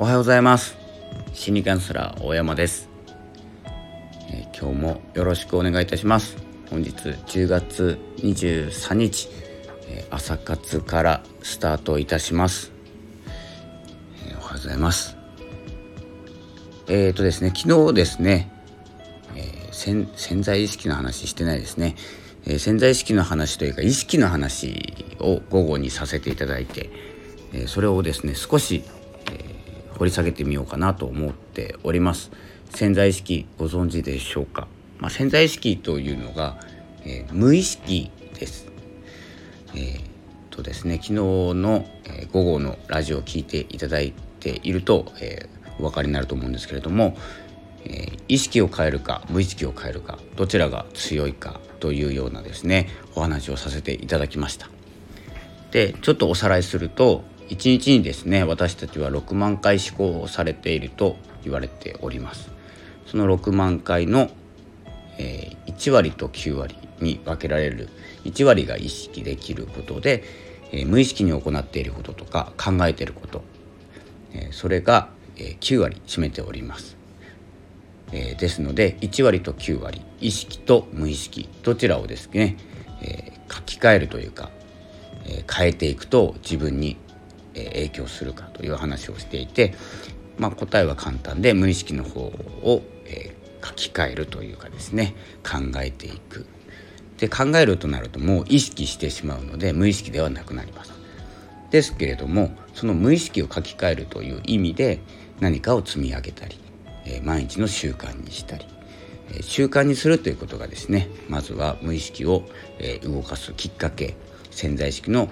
おはようございます。心理カウンセラー大山です、えー、今日もよろしくお願いいたします。本日10月23日、えー、朝活からスタートいたします、えー、おはようございます。えっ、とですね昨日ですね、え潜潜在意識の話してないですね。えー、潜在意識の話というか意識の話を午後にさせていただいて、えー、それをですね少し、掘り下げてみようかなと思っております。潜在意識ご存知でしょうか、まあ、潜在意識というのが、え無意識です。えとですね昨日の、え午後のラジオを聞いていただいていると、えお分かりになると思うんですけれども、え意識を変えるか無意識を変えるかどちらが強いかというようなですねお話をさせていただきました。でちょっとおさらいすると1日にですね私たちは6万回思考をされていると言われております。その6万回の、えー、1割と9割に分けられる1割が意識できることで、えー、無意識に行っていることとか考えていること、えー、それが、え9割占めております。えー、ですので1割と9割意識と無意識どちらをですね、えー、書き換えるというか、え、変えていくと自分に、影響するかという話をしていて、まあ、答えは簡単で無意識の方を、え書き換えるというかですね考えていく。で考えるとなるともう意識してしまうので無意識ではなくなります。ですけれどもその無意識を書き換えるという意味で何かを積み上げたりえ毎日の習慣にしたり、え習慣にするということがですねまずは無意識を、え動かすきっかけ潜在意識の、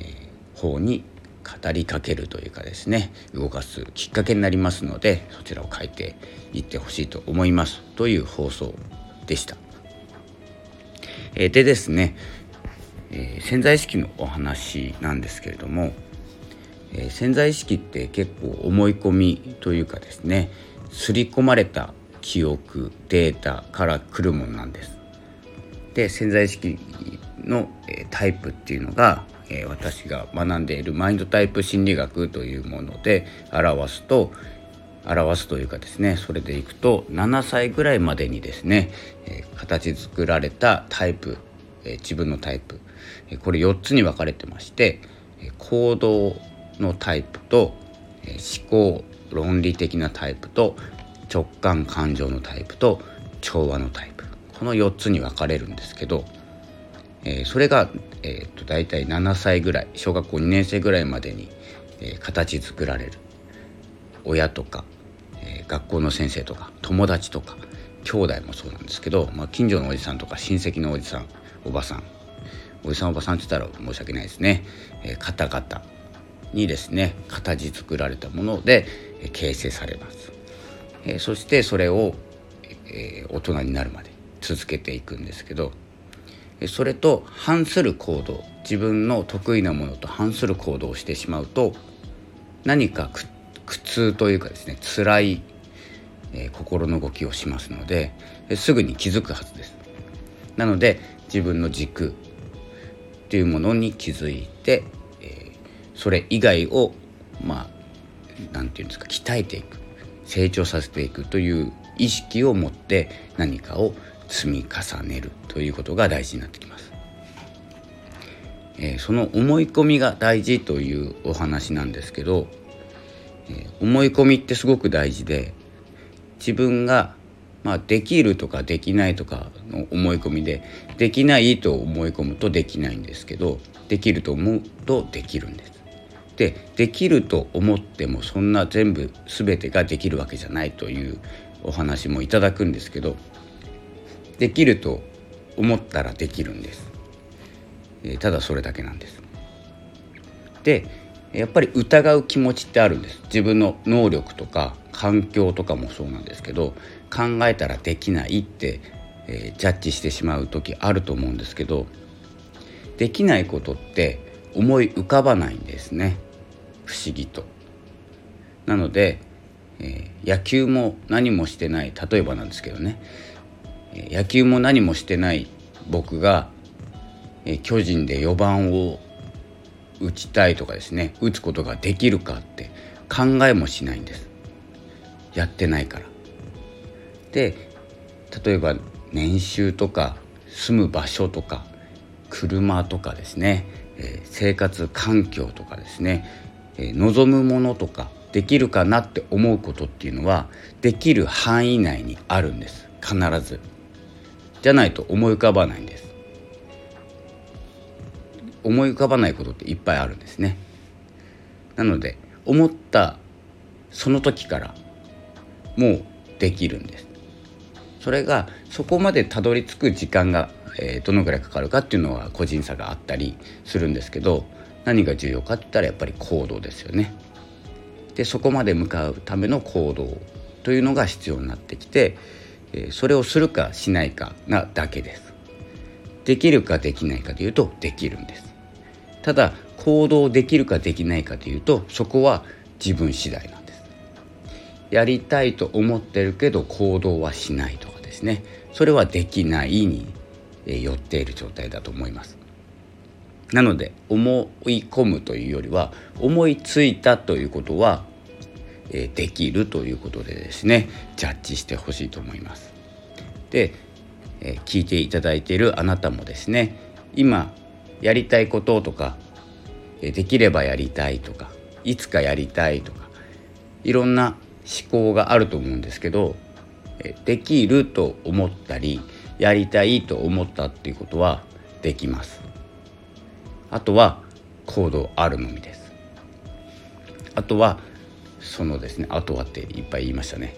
え方に語りかけるというかですね動かすきっかけになりますのでそちらを変えていってほしいと思いますという放送でした。えでですね、えー、潜在意識のお話なんですけれども、えー、潜在意識って結構思い込みというかですね刷り込まれた記憶データから来るものなんです。で潜在意識の、えタイプっていうのが、え私が学んでいるマインドタイプ心理学というもので表すと表すというかですねそれでいくと7歳ぐらいまでにですね、え形作られたタイプ、え自分のタイプ、えこれ4つに分かれてまして、え行動のタイプと、え思考論理的なタイプと直感感情のタイプと調和のタイプ。この4つに分かれるんですけど、えー、それが、えーと、大体7歳ぐらい小学校2年生ぐらいまでに、えー、形作られる。親とか、えー、学校の先生とか友達とか兄弟もそうなんですけど、まあ、近所のおじさんとか親戚のおじさんおばさん。おじさんおばさんって言ったら申し訳ないですね、えー、方々にですね形作られたものでえ形成されます、えー、そしてそれを、えー、大人になるまで続けていくんですけどそれと反する行動。自分の得意なものと反する行動をしてしまうと何か苦痛というかですね辛い、えー、心の動きをしますのですぐに気づくはずです。なので自分の軸というものに気づいてえそれ以外をまあ何て言うんですか鍛えていく。成長させていくという意識を持って何かを積み重ねるということが大事になってきます。えー、その思い込みが大事というお話なんですけど、えー、思い込みってすごく大事で自分が、まあ、できるとかできないとかの思い込みでできないと思い込むとできないんですけどできると思うとできるんです。でできると思ってもそんな全部全てができるわけじゃないというお話もいただくんですけどできると思ったらできるんです、えー、ただそれだけなんです。でやっぱり疑う気持ちってあるんです。自分の能力とか環境とかもそうなんですけど考えたらできないって、えー、ジャッジしてしまう時あると思うんですけどできないことって思い浮かばないんですね。不思議と。なので、えー、野球も何もしてない例えばなんですけどね、野球も何もしてない僕が、巨人で4番を打ちたいとかですね打つことができるかって考えもしないんです。やってないから。で例えば年収とか住む場所とか車とかですね、え、生活環境とかですね、え、望むものとかできるかなって思うことっていうのはできる範囲内にあるんです。必ず。じゃないと思い浮かばないんです。思い浮かばないことっていっぱいあるんですね。なので思ったその時からもうできるんです。それがそこまでたどり着く時間が、えー、どのぐらいかかるかっていうのは個人差があったりするんですけど何が重要かって言ったらやっぱり行動ですよね。でそこまで向かうための行動というのが必要になってきて、それをするかしないかなだけです。できるかできないかというとできるんです。ただ行動できるかできないかというとそこは自分次第なんです。やりたいと思ってるけど行動はしないとかですね。それはできないに寄っている状態だと思います。なので思い込むというよりは思いついたということはできるということでですねジャッジしてほしいと思います。で聞いていただいているあなたもですね今やりたいこととかできればやりたいとかいつかやりたいとかいろんな思考があると思うんですけどできると思ったりやりたいと思ったっていうことはできます。あとは行動あるのみです。あとはそのですねあとはっていっぱい言いましたね。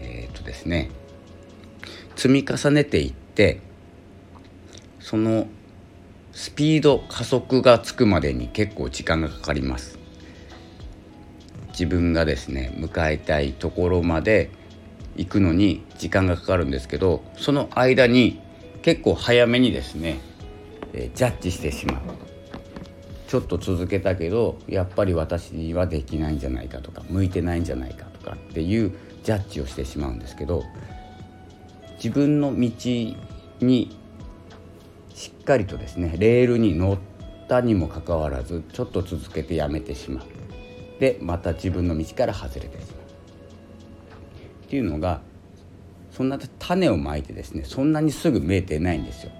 えっ、ー、とですね積み重ねていってそのスピード加速がつくまでに結構時間がかかります。自分がですね迎えたいところまで行くのに時間がかかるんですけどその間に結構早めにですね、えジャッジしてしまう。ちょっと続けたけどやっぱり私にはできないんじゃないかとか向いてないんじゃないかとかっていうジャッジをしてしまうんですけど自分の道にしっかりとですねレールに乗ったにもかかわらずちょっと続けてやめてしまうでまた自分の道から外れてしまうっていうのがそんな種をまいてですねそんなにすぐ見えてないんですよ。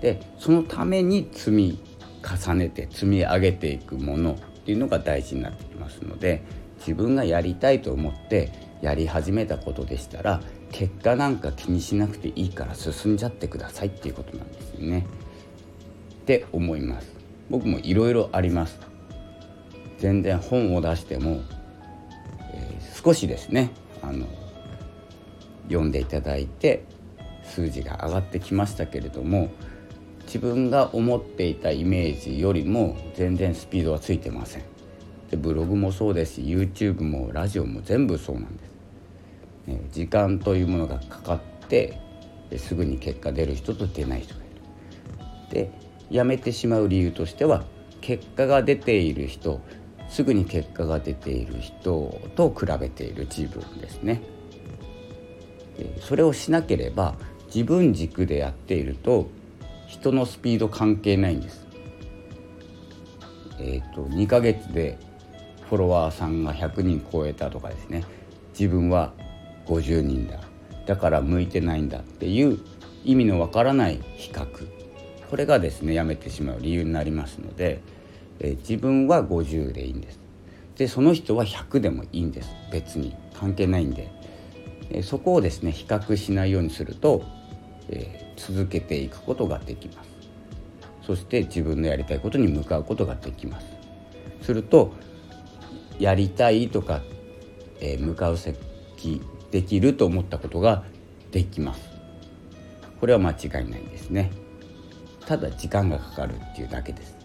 でそのために積み重ねて積み上げていくものっていうのが大事になってきますので自分がやりたいと思ってやり始めたことでしたら結果なんか気にしなくていいから進んじゃってくださいっていうことなんですよね。って思います。僕もいろあります。全然本を出しても、えー、少しですねあの読んでいただいて数字が上がってきましたけれども自分が思っていたイメージよりも全然スピードはついてませんでブログもそうですし YouTube もラジオも全部そうなんです時間というものがかかってすぐに結果出る人と出ない人がいる。でやめてしまう理由としては結果が出ている人すぐに結果が出ている人と比べている自分ですね。それをしなければ自分軸でやっていると人のスピード関係ないんです。えーと、2ヶ月でフォロワーさんが100人超えたとかですね。自分は50人だ。だから向いてないんだっていう意味のわからない比較。これがですねやめてしまう理由になりますので、え自分は50でいいんです。でその人は100でもいいんです。別に関係ないんで、えそこをですね比較しないようにすると、え、続けていくことができます。そして自分のやりたいことに向かうことができます。するとやりたいとか、えー、向かう先できると思ったことができます。これは間違いないですね。ただ時間がかかるっていうだけです。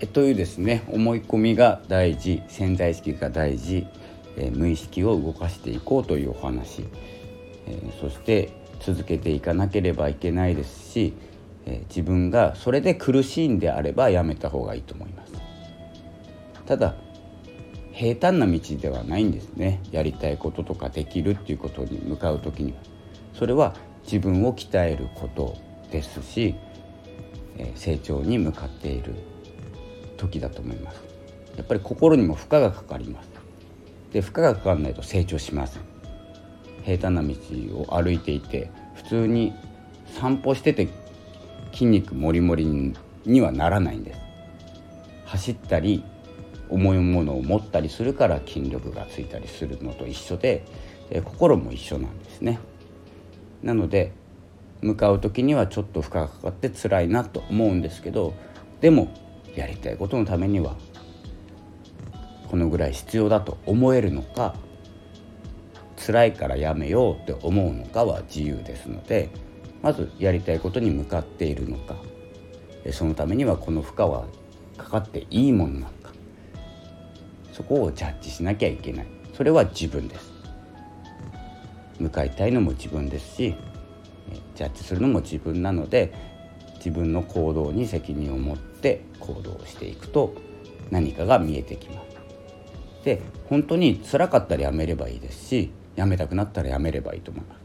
えというですね思い込みが大事潜在意識が大事、えー、無意識を動かしていこうというお話、えー、そして続けていかなければいけないですし、え、自分がそれで苦しいんであればやめた方がいいと思います。ただ平坦な道ではないんですね。やりたいこととかできるっていうことに向かう時には。それは自分を鍛えることですしえ成長に向かっている時だと思います。やっぱり心にも負荷がかかります。で負荷がかからないと成長しません。平坦な道を歩いていて普通に散歩してて筋肉もりもりにはならないんです。走ったり重いものを持ったりするから筋力がついたりするのと一緒で、心も一緒なんですね。なので向かう時にはちょっと負荷がかかって辛いなと思うんですけどでもやりたいことのためにはこのぐらい必要だと思えるのか辛いからやめようって思うのかは自由ですのでまずやりたいことに向かっているのか。そのためにはこの負荷はかかっていいものなのか。そこをジャッジしなきゃいけない。それは自分です。向かいたいのも自分ですしジャッジするのも自分なので自分の行動に責任を持って行動していくと何かが見えてきます。で本当に辛かったらやめればいいですしやめたくなったらやめればいいと思います。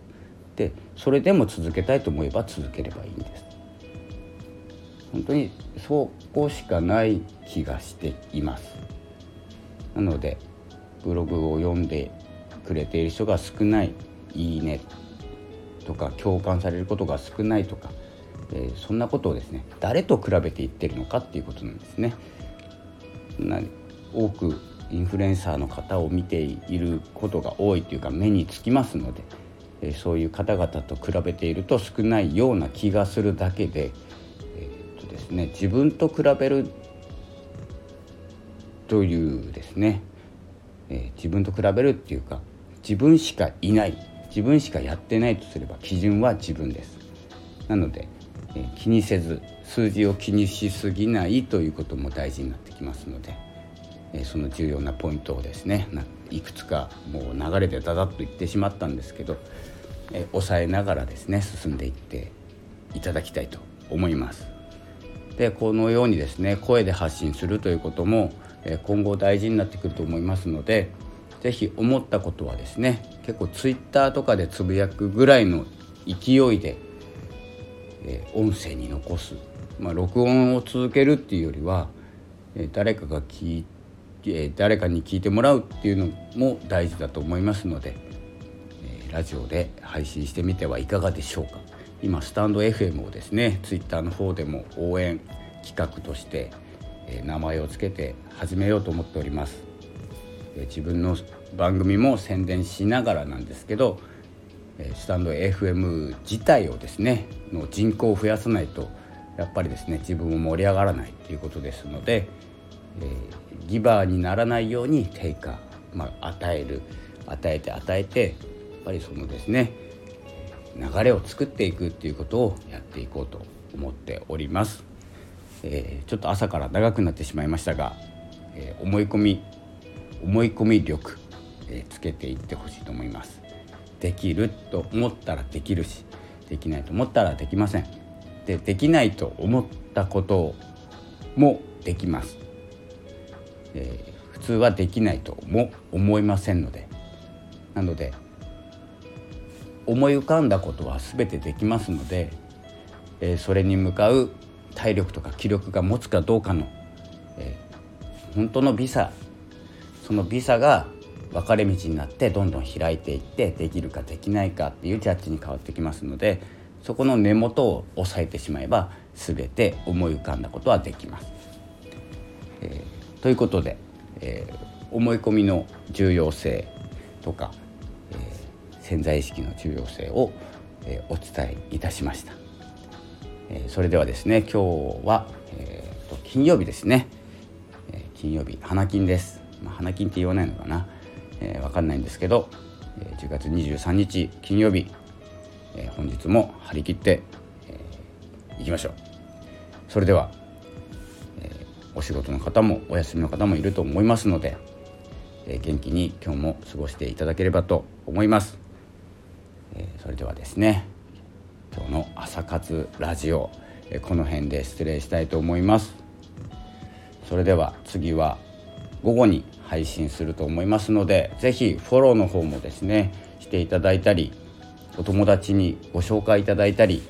でそれでも続けたいと思えば続ければいいんです。本当にそこしかない気がしています。なのでブログを読んでくれている人が少ない「いいね」とか共感されることが少ないとか、えー、そんなことをですね誰と比べていってるのかっていうことなんですね。な多くインフルエンサーの方を見ていることが多いというか目につきますので、え、そういう方々と比べていると少ないような気がするだけで,、えー、とですね、自分と比べるというですね、えー、自分と比べるっていうか自分しかいない自分しかやってないとすれば基準は自分です。なので、え、気にせず数字を気にしすぎないということも大事になってきますので、その重要なポイントをですねいくつかもう流れでダダッと言ってしまったんですけど、抑えながらですね進んでいっていただきたいと思います。でこのようにですね声で発信するということも今後大事になってくると思いますので是非思ったことはですね結構ツイッターとかでつぶやくぐらいの勢いで、音声に残す、まあ、録音を続けるっていうよりは、誰かが聞いえ、誰かに聞いてもらうっていうのも大事だと思いますので、えラジオで配信してみてはいかがでしょうか今スタンド FM をですねツイッターの方でも応援企画として、え名前を付けて始めようと思っております。え自分の番組も宣伝しながらなんですけどスタンド FM 自体をですねの人口を増やさないとやっぱりですね自分も盛り上がらないということですので、えー、ギバーにならないように定価、まあ、与える与えて与えてやっぱりそのですね流れを作っていくっていうことをやっていこうと思っております、えー、ちょっと朝から長くなってしまいましたが、えー、思い込み思い込み力、えつけていってほしいと思います。できると思ったらできるしできないと思ったらできません。でできないと思ったこともできます、えー、普通はできないとも思いませんのでなので思い浮かんだことは全てできますので、えー、それに向かう体力とか気力が持つかどうかの、えー、本当のビザそのビザが分かれ道になってどんどん開いていってできるかできないかっていうジャッジに変わってきますのでそこの根元を押さえてしまえば全て思い浮かんだことはできます。ということで、えー、思い込みの重要性とか、えー、潜在意識の重要性を、えお伝えいたしました。えそれではですね今日は、えーと、金曜日ですね、え金曜日花金です。まあ、花金って言わないのかな、えー、分かんないんですけど、えー、10月23日金曜日、え、本日も張り切って、えー、いきましょうそれでは、お仕事の方もお休みの方もいると思いますので、えー、元気に今日も過ごしていただければと思います、えー、それではですね今日の朝活ラジオ、えー、この辺で失礼したいと思います。それでは次は午後に配信すると思いますので是非フォローの方もですねしていただいたりお友達にご紹介いただいたり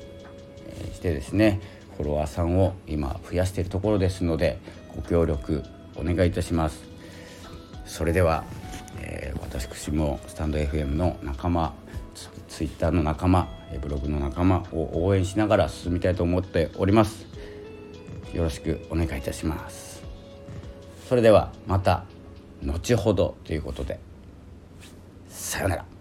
してですねフォロワーさんを今増やしているところですのでご協力お願いいたします。それでは、えー、私もスタンド FM の仲間ツイッターの仲間ブログの仲間を応援しながら進みたいと思っております。よろしくお願いいたします。それではまた後ほどということでさようなら。